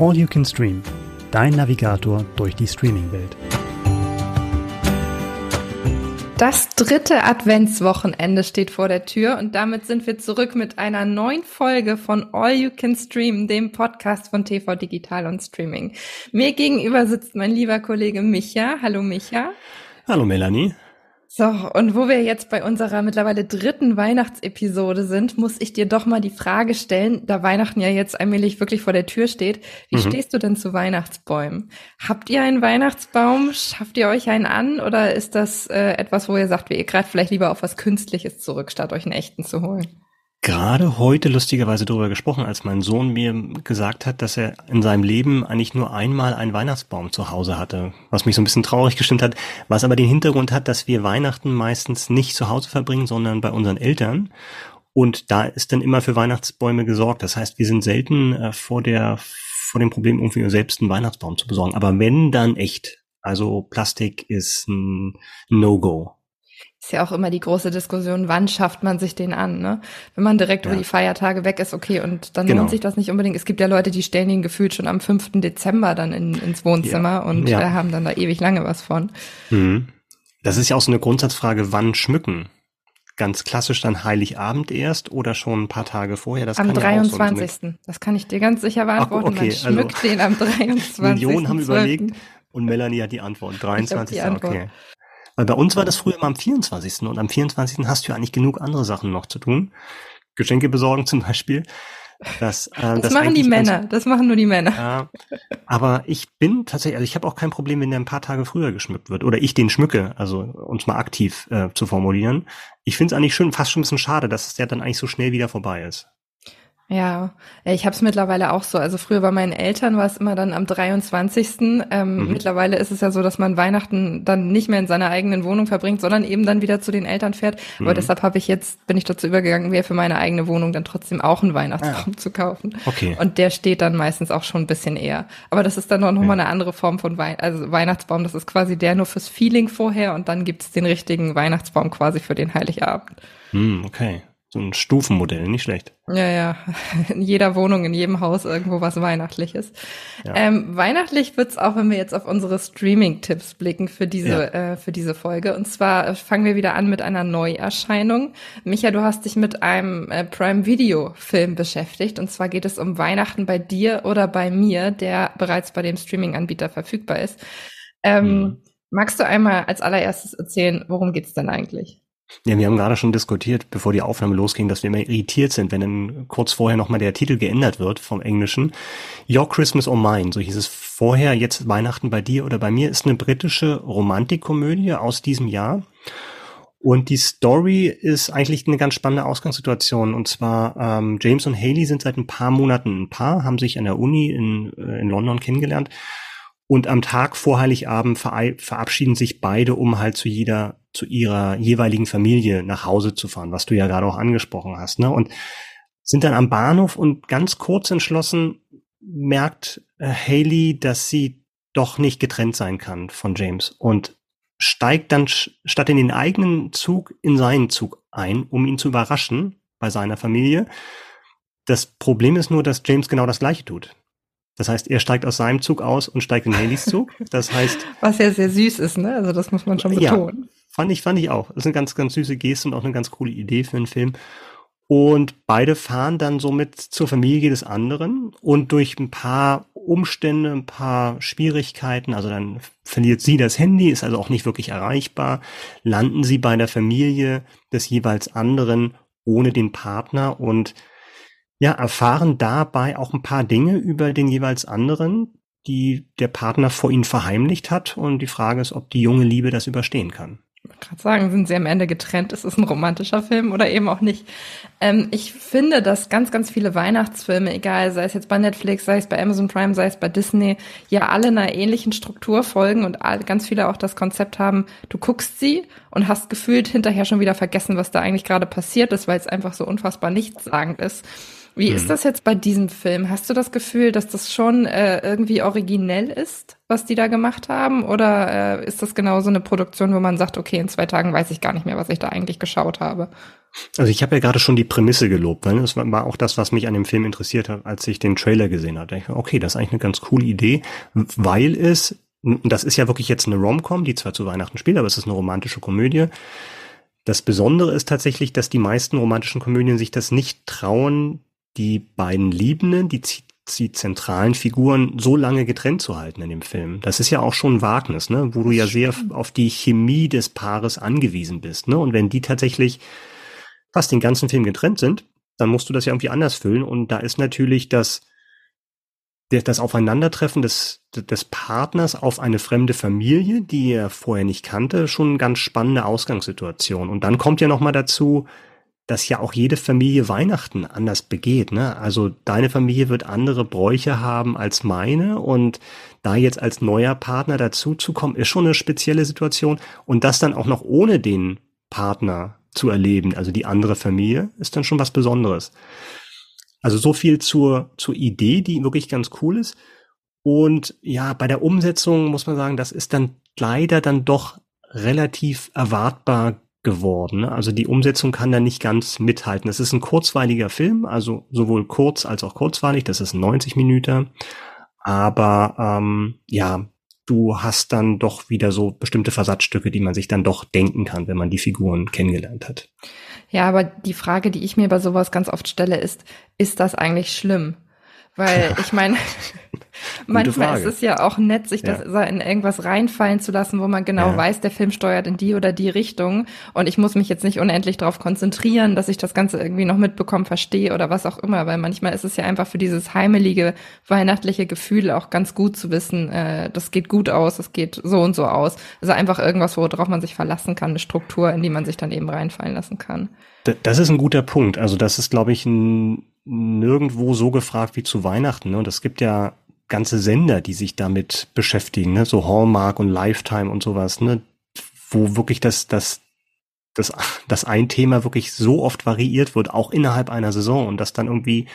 All You Can Stream, dein Navigator durch die Streaming-Welt. Das dritte Adventswochenende steht vor der Tür und damit sind wir zurück mit einer neuen Folge von All You Can Stream, dem Podcast von TV Digital und Streaming. Mir gegenüber sitzt mein lieber Kollege Micha. Hallo Micha. Hallo Melanie. So, und wo wir jetzt bei unserer mittlerweile dritten Weihnachtsepisode sind, muss ich dir doch mal die Frage stellen, da Weihnachten ja jetzt allmählich wirklich vor der Tür steht, wie mhm. stehst du denn zu Weihnachtsbäumen? Habt ihr einen Weihnachtsbaum? Schafft ihr euch einen an? Oder ist das äh, etwas, wo ihr sagt, ihr greift vielleicht lieber auf was Künstliches zurück, statt euch einen echten zu holen? Gerade heute lustigerweise darüber gesprochen, als mein Sohn mir gesagt hat, dass er in seinem Leben eigentlich nur einmal einen Weihnachtsbaum zu Hause hatte, was mich so ein bisschen traurig gestimmt hat, was aber den Hintergrund hat, dass wir Weihnachten meistens nicht zu Hause verbringen, sondern bei unseren Eltern. Und da ist dann immer für Weihnachtsbäume gesorgt. Das heißt, wir sind selten äh, vor der vor dem Problem, irgendwie selbst einen Weihnachtsbaum zu besorgen. Aber wenn, dann echt. Also Plastik ist ein No-Go. Ist ja auch immer die große Diskussion, wann schafft man sich den an, ne? Wenn man direkt ja. über die Feiertage weg ist, okay, und dann genau. lohnt sich das nicht unbedingt. Es gibt ja Leute, die stellen ihn gefühlt schon am 5. Dezember dann in, ins Wohnzimmer ja. und ja. haben dann da ewig lange was von. Mhm. Das ist ja auch so eine Grundsatzfrage, wann schmücken? Ganz klassisch dann Heiligabend erst oder schon ein paar Tage vorher? Das am 23. So das kann ich dir ganz sicher beantworten. Ach, okay, man schmückt also, den am 23. Millionen haben überlegt und Melanie hat die Antwort. 23. Die Antwort. okay. Weil bei uns war das früher immer am 24. Und am 24. hast du ja eigentlich genug andere Sachen noch zu tun. Geschenke besorgen zum Beispiel. Das, äh, das, das machen die Männer, das machen nur die Männer. Ja, aber ich bin tatsächlich, also ich habe auch kein Problem, wenn der ein paar Tage früher geschmückt wird oder ich den schmücke, also uns mal aktiv äh, zu formulieren. Ich finde es eigentlich schon fast schon ein bisschen schade, dass es ja dann eigentlich so schnell wieder vorbei ist. Ja, ich habe es mittlerweile auch so. Also früher bei meinen Eltern war es immer dann am 23. Ähm, mhm. Mittlerweile ist es ja so, dass man Weihnachten dann nicht mehr in seiner eigenen Wohnung verbringt, sondern eben dann wieder zu den Eltern fährt. Mhm. Aber deshalb habe ich jetzt, bin ich dazu übergegangen, mir für meine eigene Wohnung dann trotzdem auch einen Weihnachtsbaum ja. zu kaufen. Okay. Und der steht dann meistens auch schon ein bisschen eher. Aber das ist dann noch, noch mal eine andere Form von Wein also Weihnachtsbaum. Das ist quasi der nur fürs Feeling vorher und dann gibt's den richtigen Weihnachtsbaum quasi für den Heiligabend. Mhm, okay. So ein Stufenmodell, nicht schlecht. Ja, ja. In jeder Wohnung, in jedem Haus irgendwo was Weihnachtliches. Ja. Ähm, weihnachtlich wird's auch, wenn wir jetzt auf unsere Streaming-Tipps blicken für diese, ja. äh, für diese Folge. Und zwar äh, fangen wir wieder an mit einer Neuerscheinung. Micha, du hast dich mit einem äh, Prime-Video-Film beschäftigt. Und zwar geht es um Weihnachten bei dir oder bei mir, der bereits bei dem Streaming-Anbieter verfügbar ist. Ähm, hm. Magst du einmal als allererstes erzählen, worum geht's denn eigentlich? Ja, wir haben gerade schon diskutiert, bevor die Aufnahme losging, dass wir immer irritiert sind, wenn dann kurz vorher nochmal der Titel geändert wird vom Englischen. Your Christmas or Mine, so hieß es vorher, jetzt Weihnachten bei dir oder bei mir, ist eine britische Romantikkomödie aus diesem Jahr. Und die Story ist eigentlich eine ganz spannende Ausgangssituation. Und zwar ähm, James und Haley sind seit ein paar Monaten ein Paar, haben sich an der Uni in, äh, in London kennengelernt. Und am Tag vor Heiligabend verabschieden sich beide, um halt zu jeder zu ihrer jeweiligen Familie nach Hause zu fahren, was du ja gerade auch angesprochen hast, ne? Und sind dann am Bahnhof und ganz kurz entschlossen merkt äh, Haley, dass sie doch nicht getrennt sein kann von James und steigt dann statt in den eigenen Zug in seinen Zug ein, um ihn zu überraschen bei seiner Familie. Das Problem ist nur, dass James genau das gleiche tut. Das heißt, er steigt aus seinem Zug aus und steigt in Haleys Zug. Das heißt. Was ja sehr süß ist, ne? Also das muss man schon betonen. Ja, Fand ich, fand ich auch. Das ist eine ganz, ganz süße Geste und auch eine ganz coole Idee für einen Film. Und beide fahren dann somit zur Familie des anderen und durch ein paar Umstände, ein paar Schwierigkeiten, also dann verliert sie das Handy, ist also auch nicht wirklich erreichbar, landen sie bei der Familie des jeweils anderen ohne den Partner und ja, erfahren dabei auch ein paar Dinge über den jeweils anderen, die der Partner vor ihnen verheimlicht hat und die Frage ist, ob die junge Liebe das überstehen kann. Gerade sagen, sind sie am Ende getrennt? Ist es ein romantischer Film oder eben auch nicht? Ähm, ich finde, dass ganz, ganz viele Weihnachtsfilme, egal, sei es jetzt bei Netflix, sei es bei Amazon Prime, sei es bei Disney, ja alle einer ähnlichen Struktur folgen und ganz viele auch das Konzept haben, du guckst sie und hast gefühlt hinterher schon wieder vergessen, was da eigentlich gerade passiert ist, weil es einfach so unfassbar nichtssagend ist. Wie mhm. ist das jetzt bei diesem Film? Hast du das Gefühl, dass das schon äh, irgendwie originell ist, was die da gemacht haben? Oder äh, ist das genau so eine Produktion, wo man sagt, okay, in zwei Tagen weiß ich gar nicht mehr, was ich da eigentlich geschaut habe? Also ich habe ja gerade schon die Prämisse gelobt, weil das war auch das, was mich an dem Film interessiert hat, als ich den Trailer gesehen hatte. Ich, okay, das ist eigentlich eine ganz coole Idee, weil es, das ist ja wirklich jetzt eine Rom-Com, die zwar zu Weihnachten spielt, aber es ist eine romantische Komödie. Das Besondere ist tatsächlich, dass die meisten romantischen Komödien sich das nicht trauen, die beiden Liebenden, die, die zentralen Figuren so lange getrennt zu halten in dem Film. Das ist ja auch schon ein Wagnis, ne? wo du ja sehr auf die Chemie des Paares angewiesen bist. Ne? Und wenn die tatsächlich fast den ganzen Film getrennt sind, dann musst du das ja irgendwie anders füllen. Und da ist natürlich das, das Aufeinandertreffen des, des Partners auf eine fremde Familie, die er vorher nicht kannte, schon eine ganz spannende Ausgangssituation. Und dann kommt ja noch mal dazu, dass ja auch jede Familie Weihnachten anders begeht. Ne? Also deine Familie wird andere Bräuche haben als meine und da jetzt als neuer Partner dazu zu kommen, ist schon eine spezielle Situation und das dann auch noch ohne den Partner zu erleben, also die andere Familie, ist dann schon was Besonderes. Also so viel zur, zur Idee, die wirklich ganz cool ist. Und ja, bei der Umsetzung muss man sagen, das ist dann leider dann doch relativ erwartbar geworden. Ne? Also die Umsetzung kann da nicht ganz mithalten. Es ist ein kurzweiliger Film, also sowohl kurz als auch kurzweilig. Das ist 90 Minuten. Aber ähm, ja, du hast dann doch wieder so bestimmte Versatzstücke, die man sich dann doch denken kann, wenn man die Figuren kennengelernt hat. Ja, aber die Frage, die ich mir bei sowas ganz oft stelle, ist, ist das eigentlich schlimm? Weil ich meine, manchmal ist es ja auch nett, sich ja. das in irgendwas reinfallen zu lassen, wo man genau ja. weiß, der Film steuert in die oder die Richtung und ich muss mich jetzt nicht unendlich darauf konzentrieren, dass ich das Ganze irgendwie noch mitbekomme, verstehe oder was auch immer, weil manchmal ist es ja einfach für dieses heimelige, weihnachtliche Gefühl auch ganz gut zu wissen, äh, das geht gut aus, das geht so und so aus. Also einfach irgendwas, worauf man sich verlassen kann, eine Struktur, in die man sich dann eben reinfallen lassen kann. Das ist ein guter Punkt. Also das ist, glaube ich, ein nirgendwo so gefragt wie zu Weihnachten. Ne? Und es gibt ja ganze Sender, die sich damit beschäftigen, ne? so Hallmark und Lifetime und sowas, ne? wo wirklich das, das, das, das ein Thema wirklich so oft variiert wird, auch innerhalb einer Saison und dass dann irgendwie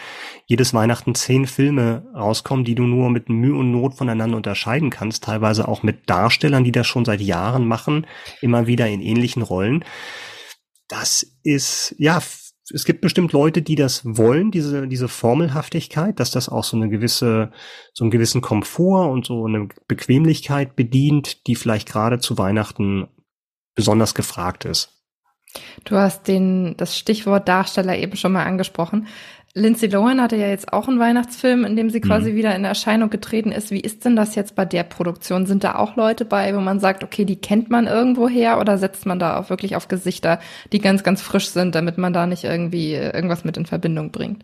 jedes Weihnachten zehn Filme rauskommen, die du nur mit Mühe und Not voneinander unterscheiden kannst, teilweise auch mit Darstellern, die das schon seit Jahren machen, immer wieder in ähnlichen Rollen. Das ist, ja, es gibt bestimmt Leute, die das wollen, diese, diese Formelhaftigkeit, dass das auch so eine gewisse, so einen gewissen Komfort und so eine Bequemlichkeit bedient, die vielleicht gerade zu Weihnachten besonders gefragt ist. Du hast den, das Stichwort Darsteller eben schon mal angesprochen. Lindsay Lohan hatte ja jetzt auch einen Weihnachtsfilm, in dem sie quasi mhm. wieder in Erscheinung getreten ist. Wie ist denn das jetzt bei der Produktion? Sind da auch Leute bei, wo man sagt, okay, die kennt man irgendwo her oder setzt man da auch wirklich auf Gesichter, die ganz, ganz frisch sind, damit man da nicht irgendwie irgendwas mit in Verbindung bringt?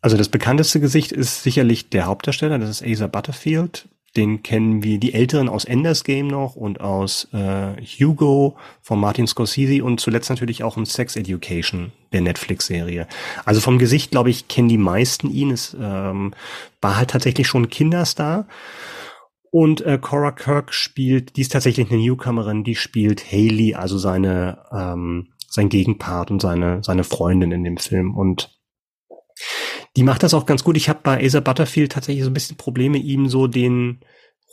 Also das bekannteste Gesicht ist sicherlich der Hauptdarsteller, das ist Asa Butterfield. Den kennen wir die Älteren aus Enders Game noch und aus äh, Hugo von Martin Scorsese und zuletzt natürlich auch in Sex Education, der Netflix-Serie. Also vom Gesicht, glaube ich, kennen die meisten ihn. Es ähm, war halt tatsächlich schon Kinderstar. Und äh, Cora Kirk spielt, die ist tatsächlich eine Newcomerin, die spielt Haley, also seine ähm, sein Gegenpart und seine seine Freundin in dem Film. Und die macht das auch ganz gut. Ich habe bei Asa Butterfield tatsächlich so ein bisschen Probleme, ihm so den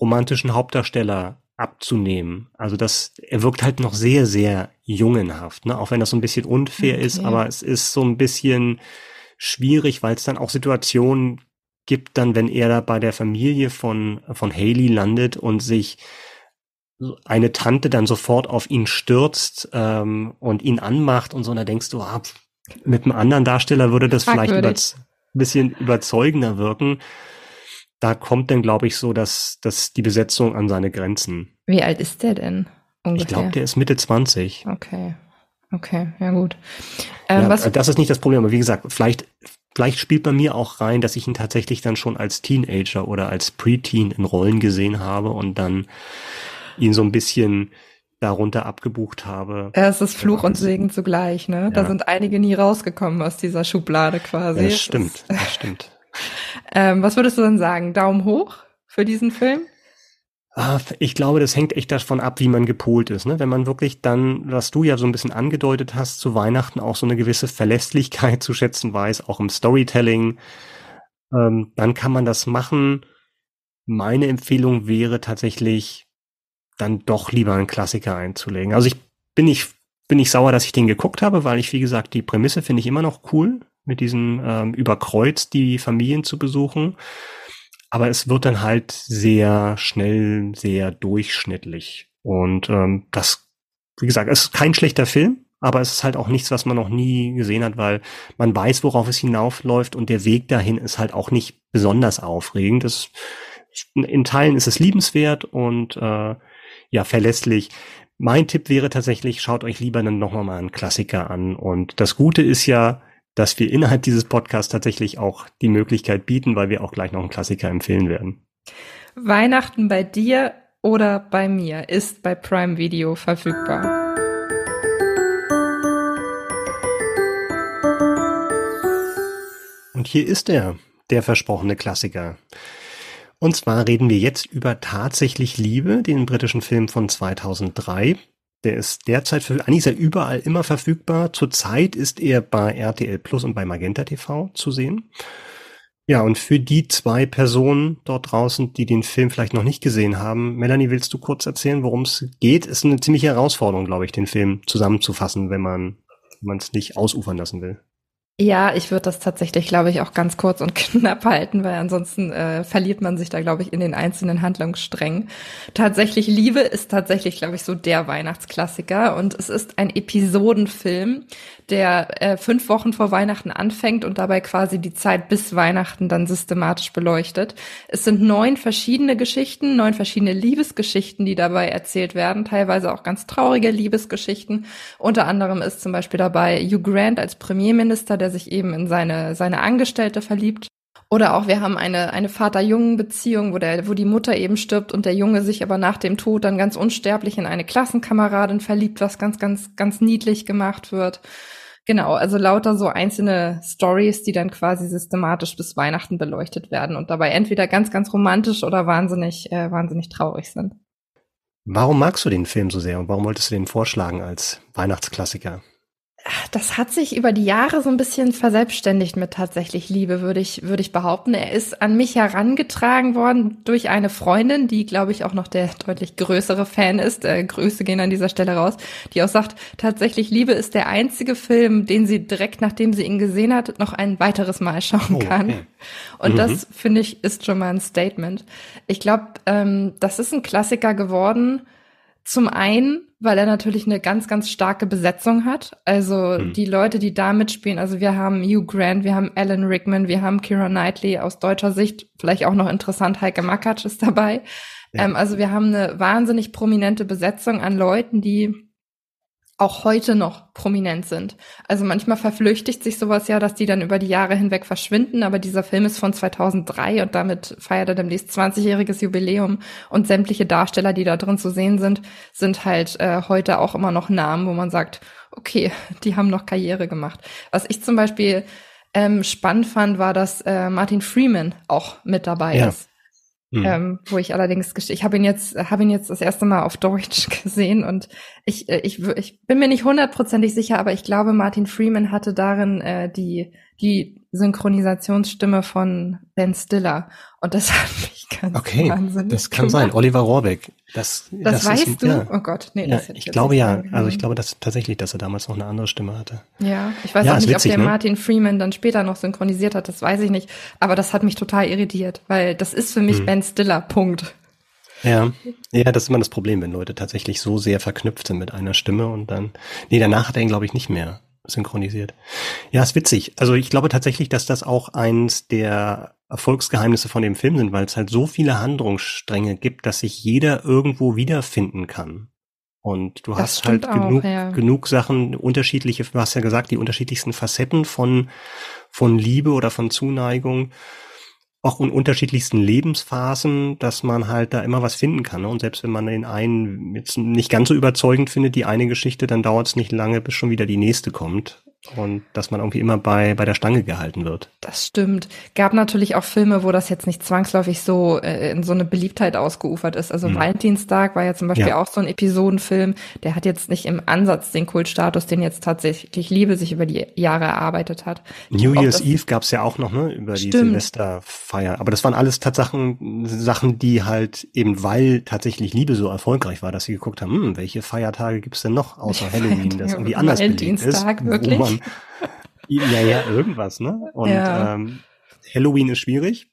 romantischen Hauptdarsteller abzunehmen. Also das, er wirkt halt noch sehr, sehr jungenhaft, ne? Auch wenn das so ein bisschen unfair okay. ist, aber es ist so ein bisschen schwierig, weil es dann auch Situationen gibt, dann, wenn er da bei der Familie von, von Haley landet und sich eine Tante dann sofort auf ihn stürzt ähm, und ihn anmacht und so, und da denkst du, ah, mit einem anderen Darsteller würde das vielleicht über, bisschen überzeugender wirken. Da kommt dann, glaube ich, so, dass, dass die Besetzung an seine Grenzen. Wie alt ist der denn? Ungefähr? Ich glaube, der ist Mitte 20. Okay. Okay, ja gut. Ähm, ja, was das ist nicht das Problem, aber wie gesagt, vielleicht, vielleicht spielt bei mir auch rein, dass ich ihn tatsächlich dann schon als Teenager oder als Preteen in Rollen gesehen habe und dann ihn so ein bisschen darunter abgebucht habe. Ja, es ist Fluch und Segen zugleich, ne? Ja. Da sind einige nie rausgekommen aus dieser Schublade quasi. Ja, das stimmt, das stimmt. Ähm, was würdest du denn sagen? Daumen hoch für diesen Film? Ah, ich glaube, das hängt echt davon ab, wie man gepolt ist. Ne? Wenn man wirklich dann, was du ja so ein bisschen angedeutet hast, zu Weihnachten auch so eine gewisse Verlässlichkeit zu schätzen weiß, auch im Storytelling, ähm, dann kann man das machen. Meine Empfehlung wäre tatsächlich, dann doch lieber einen Klassiker einzulegen. Also ich bin nicht, bin nicht sauer, dass ich den geguckt habe, weil ich, wie gesagt, die Prämisse finde ich immer noch cool, mit diesen ähm, überkreuz die Familien zu besuchen. Aber es wird dann halt sehr schnell, sehr durchschnittlich. Und ähm, das, wie gesagt, es ist kein schlechter Film, aber es ist halt auch nichts, was man noch nie gesehen hat, weil man weiß, worauf es hinaufläuft und der Weg dahin ist halt auch nicht besonders aufregend. Das, in Teilen ist es liebenswert und äh, ja, verlässlich. Mein Tipp wäre tatsächlich, schaut euch lieber dann nochmal mal einen Klassiker an. Und das Gute ist ja, dass wir innerhalb dieses Podcasts tatsächlich auch die Möglichkeit bieten, weil wir auch gleich noch einen Klassiker empfehlen werden. Weihnachten bei dir oder bei mir ist bei Prime Video verfügbar. Und hier ist er, der versprochene Klassiker. Und zwar reden wir jetzt über Tatsächlich Liebe, den britischen Film von 2003. Der ist derzeit für, eigentlich ist er überall immer verfügbar. Zurzeit ist er bei RTL Plus und bei Magenta TV zu sehen. Ja, und für die zwei Personen dort draußen, die den Film vielleicht noch nicht gesehen haben, Melanie, willst du kurz erzählen, worum es geht? Ist eine ziemliche Herausforderung, glaube ich, den Film zusammenzufassen, wenn man es nicht ausufern lassen will. Ja, ich würde das tatsächlich, glaube ich, auch ganz kurz und knapp halten, weil ansonsten äh, verliert man sich da, glaube ich, in den einzelnen Handlungssträngen. Tatsächlich Liebe ist tatsächlich, glaube ich, so der Weihnachtsklassiker und es ist ein Episodenfilm, der äh, fünf Wochen vor Weihnachten anfängt und dabei quasi die Zeit bis Weihnachten dann systematisch beleuchtet. Es sind neun verschiedene Geschichten, neun verschiedene Liebesgeschichten, die dabei erzählt werden, teilweise auch ganz traurige Liebesgeschichten. Unter anderem ist zum Beispiel dabei Hugh Grant als Premierminister, der sich eben in seine, seine Angestellte verliebt. Oder auch wir haben eine, eine Vater-Jungen-Beziehung, wo, wo die Mutter eben stirbt und der Junge sich aber nach dem Tod dann ganz unsterblich in eine Klassenkameradin verliebt, was ganz, ganz, ganz niedlich gemacht wird. Genau, also lauter so einzelne Stories, die dann quasi systematisch bis Weihnachten beleuchtet werden und dabei entweder ganz, ganz romantisch oder wahnsinnig, äh, wahnsinnig traurig sind. Warum magst du den Film so sehr und warum wolltest du den vorschlagen als Weihnachtsklassiker? Das hat sich über die Jahre so ein bisschen verselbstständigt mit tatsächlich Liebe, würde ich, würde ich behaupten. Er ist an mich herangetragen worden durch eine Freundin, die, glaube ich, auch noch der deutlich größere Fan ist. Äh, Grüße gehen an dieser Stelle raus, die auch sagt, tatsächlich Liebe ist der einzige Film, den sie direkt nachdem sie ihn gesehen hat, noch ein weiteres Mal schauen kann. okay. Und mhm. das, finde ich, ist schon mal ein Statement. Ich glaube, ähm, das ist ein Klassiker geworden. Zum einen, weil er natürlich eine ganz, ganz starke Besetzung hat. Also mhm. die Leute, die da mitspielen, also wir haben Hugh Grant, wir haben Alan Rickman, wir haben Kira Knightley aus deutscher Sicht, vielleicht auch noch interessant, Heike Makatsch ist dabei. Ja. Ähm, also wir haben eine wahnsinnig prominente Besetzung an Leuten, die auch heute noch prominent sind. Also manchmal verflüchtigt sich sowas ja, dass die dann über die Jahre hinweg verschwinden, aber dieser Film ist von 2003 und damit feiert er demnächst 20-jähriges Jubiläum und sämtliche Darsteller, die da drin zu sehen sind, sind halt äh, heute auch immer noch Namen, wo man sagt, okay, die haben noch Karriere gemacht. Was ich zum Beispiel ähm, spannend fand, war, dass äh, Martin Freeman auch mit dabei ja. ist. Mhm. Ähm, wo ich allerdings, ich habe ihn jetzt, habe ihn jetzt das erste Mal auf Deutsch gesehen und ich, äh, ich, ich bin mir nicht hundertprozentig sicher, aber ich glaube, Martin Freeman hatte darin äh, die, die Synchronisationsstimme von Ben Stiller. Und das hat mich ganz okay, wahnsinnig Das kann gemacht. sein. Oliver Rohrbeck. Das, das, das weißt ist, du? Ja. Oh Gott, nee. Ja, das ich glaube ja. Also ich glaube dass tatsächlich, dass er damals noch eine andere Stimme hatte. Ja, ich weiß ja, auch nicht, witzig, ob der ne? Martin Freeman dann später noch synchronisiert hat. Das weiß ich nicht. Aber das hat mich total irritiert, weil das ist für mich hm. Ben Stiller. Punkt. Ja, ja, das ist immer das Problem, wenn Leute tatsächlich so sehr verknüpft sind mit einer Stimme und dann, nee, danach hat er ihn, glaube ich, nicht mehr synchronisiert. Ja, ist witzig. Also ich glaube tatsächlich, dass das auch eins der Erfolgsgeheimnisse von dem Film sind, weil es halt so viele Handlungsstränge gibt, dass sich jeder irgendwo wiederfinden kann. Und du das hast halt auch, genug, ja. genug Sachen, unterschiedliche, du hast ja gesagt, die unterschiedlichsten Facetten von, von Liebe oder von Zuneigung auch in unterschiedlichsten Lebensphasen, dass man halt da immer was finden kann. Ne? Und selbst wenn man den einen jetzt nicht ganz so überzeugend findet, die eine Geschichte, dann dauert es nicht lange, bis schon wieder die nächste kommt. Und dass man irgendwie immer bei, bei der Stange gehalten wird. Das stimmt. Gab natürlich auch Filme, wo das jetzt nicht zwangsläufig so äh, in so eine Beliebtheit ausgeufert ist. Also mhm. Valentinstag war ja zum Beispiel ja. auch so ein Episodenfilm, der hat jetzt nicht im Ansatz den Kultstatus, den jetzt tatsächlich Liebe sich über die Jahre erarbeitet hat. New Year's Eve gab's ja auch noch, ne, über die stimmt. Silvesterfeier. Aber das waren alles Tatsachen, Sachen, die halt eben, weil tatsächlich Liebe so erfolgreich war, dass sie geguckt haben, hm, welche Feiertage gibt's denn noch außer Halloween, das irgendwie anders beliebt ist. Wirklich? Man ja, ja, irgendwas, ne? Und ja. ähm, Halloween ist schwierig.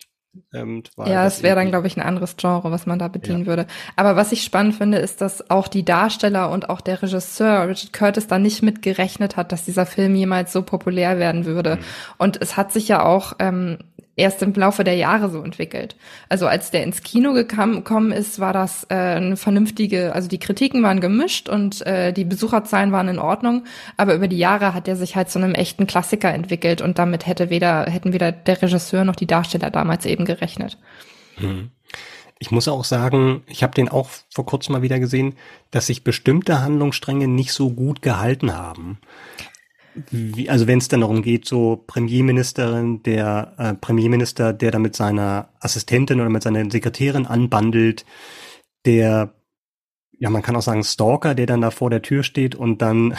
Ähm, ja, es wäre dann, glaube ich, ein anderes Genre, was man da bedienen ja. würde. Aber was ich spannend finde, ist, dass auch die Darsteller und auch der Regisseur Richard Curtis da nicht mit gerechnet hat, dass dieser Film jemals so populär werden würde. Mhm. Und es hat sich ja auch ähm, erst im Laufe der Jahre so entwickelt. Also als der ins Kino gekommen ist, war das äh, eine vernünftige, also die Kritiken waren gemischt und äh, die Besucherzahlen waren in Ordnung, aber über die Jahre hat er sich halt zu einem echten Klassiker entwickelt und damit hätte weder hätten weder der Regisseur noch die Darsteller damals eben gerechnet. Hm. Ich muss auch sagen, ich habe den auch vor kurzem mal wieder gesehen, dass sich bestimmte Handlungsstränge nicht so gut gehalten haben wie, also wenn es dann darum geht, so Premierministerin, der äh, Premierminister, der da mit seiner Assistentin oder mit seiner Sekretärin anbandelt, der, ja, man kann auch sagen Stalker, der dann da vor der Tür steht und dann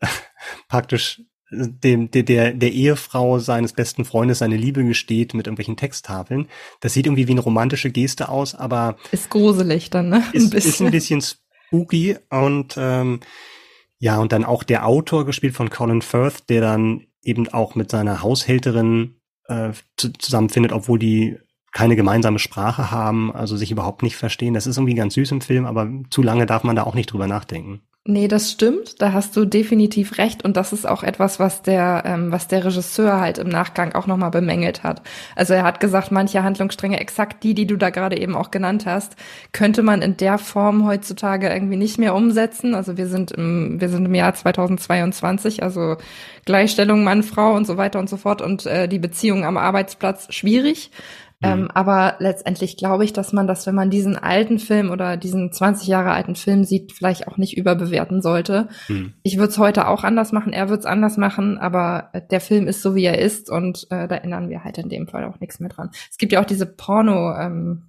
praktisch dem, der, der, der Ehefrau seines besten Freundes seine Liebe gesteht mit irgendwelchen Texttafeln. Das sieht irgendwie wie eine romantische Geste aus, aber ist gruselig dann, ne? Ein ist, ist ein bisschen spooky und ähm, ja, und dann auch der Autor, gespielt von Colin Firth, der dann eben auch mit seiner Haushälterin äh, zusammenfindet, obwohl die keine gemeinsame Sprache haben, also sich überhaupt nicht verstehen. Das ist irgendwie ganz süß im Film, aber zu lange darf man da auch nicht drüber nachdenken. Nee, das stimmt. Da hast du definitiv recht. Und das ist auch etwas, was der, ähm, was der Regisseur halt im Nachgang auch nochmal bemängelt hat. Also er hat gesagt, manche Handlungsstränge, exakt die, die du da gerade eben auch genannt hast, könnte man in der Form heutzutage irgendwie nicht mehr umsetzen. Also wir sind im, wir sind im Jahr 2022, also Gleichstellung Mann, Frau und so weiter und so fort und äh, die Beziehung am Arbeitsplatz schwierig. Ähm, mhm. aber letztendlich glaube ich, dass man das, wenn man diesen alten Film oder diesen 20 Jahre alten Film sieht, vielleicht auch nicht überbewerten sollte. Mhm. Ich würde es heute auch anders machen, er wird es anders machen, aber der Film ist so, wie er ist und äh, da ändern wir halt in dem Fall auch nichts mehr dran. Es gibt ja auch diese Porno, ähm,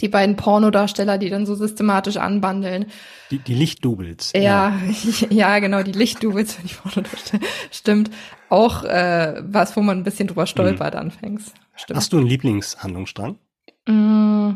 die beiden Pornodarsteller, die dann so systematisch anbandeln. Die, die Lichtdoubles. Ja, ja, ja, genau, die Lichtdoubles, die Pornodarsteller. Stimmt. Auch äh, was, wo man ein bisschen drüber stolpert mhm. anfängst. Stimmt. Hast du einen Lieblingshandlungsstrang? Mm,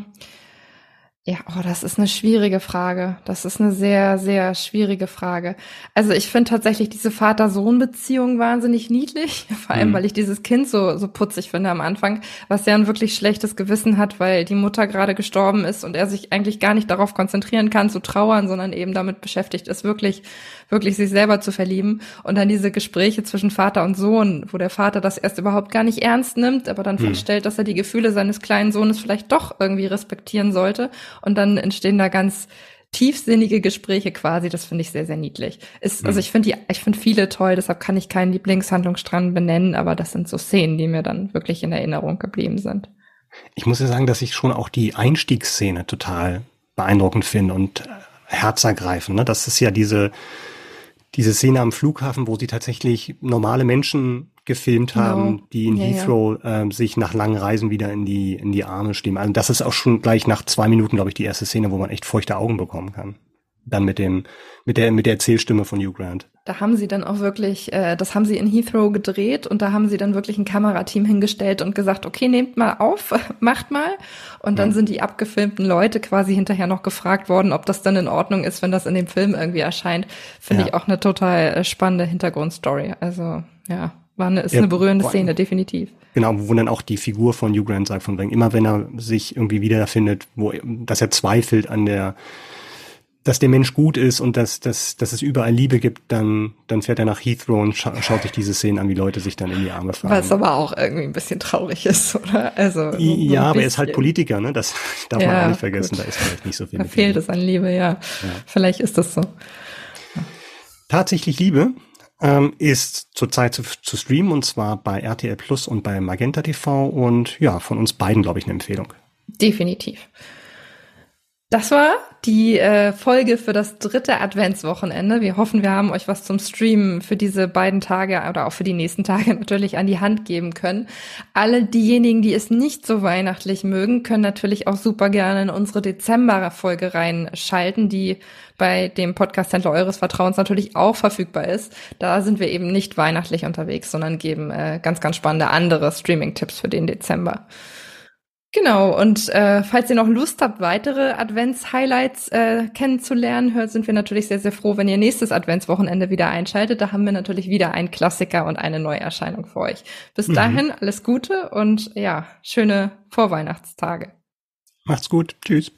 ja, oh, das ist eine schwierige Frage. Das ist eine sehr, sehr schwierige Frage. Also ich finde tatsächlich diese Vater-Sohn-Beziehung wahnsinnig niedlich. Vor allem, mhm. weil ich dieses Kind so, so putzig finde am Anfang, was ja ein wirklich schlechtes Gewissen hat, weil die Mutter gerade gestorben ist und er sich eigentlich gar nicht darauf konzentrieren kann zu trauern, sondern eben damit beschäftigt ist, wirklich, wirklich sich selber zu verlieben. Und dann diese Gespräche zwischen Vater und Sohn, wo der Vater das erst überhaupt gar nicht ernst nimmt, aber dann mhm. feststellt, dass er die Gefühle seines kleinen Sohnes vielleicht doch irgendwie respektieren sollte und dann entstehen da ganz tiefsinnige Gespräche quasi. Das finde ich sehr, sehr niedlich. Ist, also mhm. ich finde die, ich finde viele toll, deshalb kann ich keinen Lieblingshandlungsstrang benennen, aber das sind so Szenen, die mir dann wirklich in Erinnerung geblieben sind. Ich muss ja sagen, dass ich schon auch die Einstiegsszene total beeindruckend finde und äh, herzergreifend. Ne? Das ist ja diese, diese Szene am Flughafen, wo sie tatsächlich normale Menschen gefilmt genau. haben, die in ja, Heathrow ja. Äh, sich nach langen Reisen wieder in die in die Arme stehen. Also das ist auch schon gleich nach zwei Minuten, glaube ich, die erste Szene, wo man echt feuchte Augen bekommen kann. Dann mit dem mit der mit der Erzählstimme von Hugh Grant. Da haben sie dann auch wirklich, äh, das haben sie in Heathrow gedreht und da haben sie dann wirklich ein Kamerateam hingestellt und gesagt, okay, nehmt mal auf, macht mal. Und dann ja. sind die abgefilmten Leute quasi hinterher noch gefragt worden, ob das dann in Ordnung ist, wenn das in dem Film irgendwie erscheint. Finde ich auch eine total äh, spannende Hintergrundstory. Also ja, war eine, ist ja, eine berührende Szene, definitiv. Genau, wo dann auch die Figur von Hugh Grant sagt, von wegen, immer wenn er sich irgendwie wiederfindet, wo, dass er zweifelt an der dass der Mensch gut ist und dass, dass, dass es überall Liebe gibt, dann, dann fährt er nach Heathrow und scha schaut sich diese Szenen an, wie Leute sich dann in die Arme fahren. Was aber auch irgendwie ein bisschen traurig ist, oder? Also, so, ja, aber er ist halt Politiker, ne? Das darf ja, man auch nicht vergessen, gut. da ist vielleicht nicht so viel. Da fehlt es an Liebe, ja. ja. Vielleicht ist das so. Tatsächlich Liebe ähm, ist zurzeit zu, zu streamen und zwar bei RTL Plus und bei Magenta TV und ja, von uns beiden, glaube ich, eine Empfehlung. Definitiv. Das war die äh, Folge für das dritte Adventswochenende. Wir hoffen, wir haben euch was zum Streamen für diese beiden Tage oder auch für die nächsten Tage natürlich an die Hand geben können. Alle diejenigen, die es nicht so weihnachtlich mögen, können natürlich auch super gerne in unsere Dezember-Folge reinschalten, die bei dem Podcast-Händler eures Vertrauens natürlich auch verfügbar ist. Da sind wir eben nicht weihnachtlich unterwegs, sondern geben äh, ganz, ganz spannende andere Streaming-Tipps für den Dezember. Genau, und äh, falls ihr noch Lust habt, weitere Advents-Highlights äh, kennenzulernen, hört, sind wir natürlich sehr, sehr froh, wenn ihr nächstes Adventswochenende wieder einschaltet. Da haben wir natürlich wieder einen Klassiker und eine Neuerscheinung für euch. Bis mhm. dahin alles Gute und ja, schöne Vorweihnachtstage. Macht's gut. Tschüss.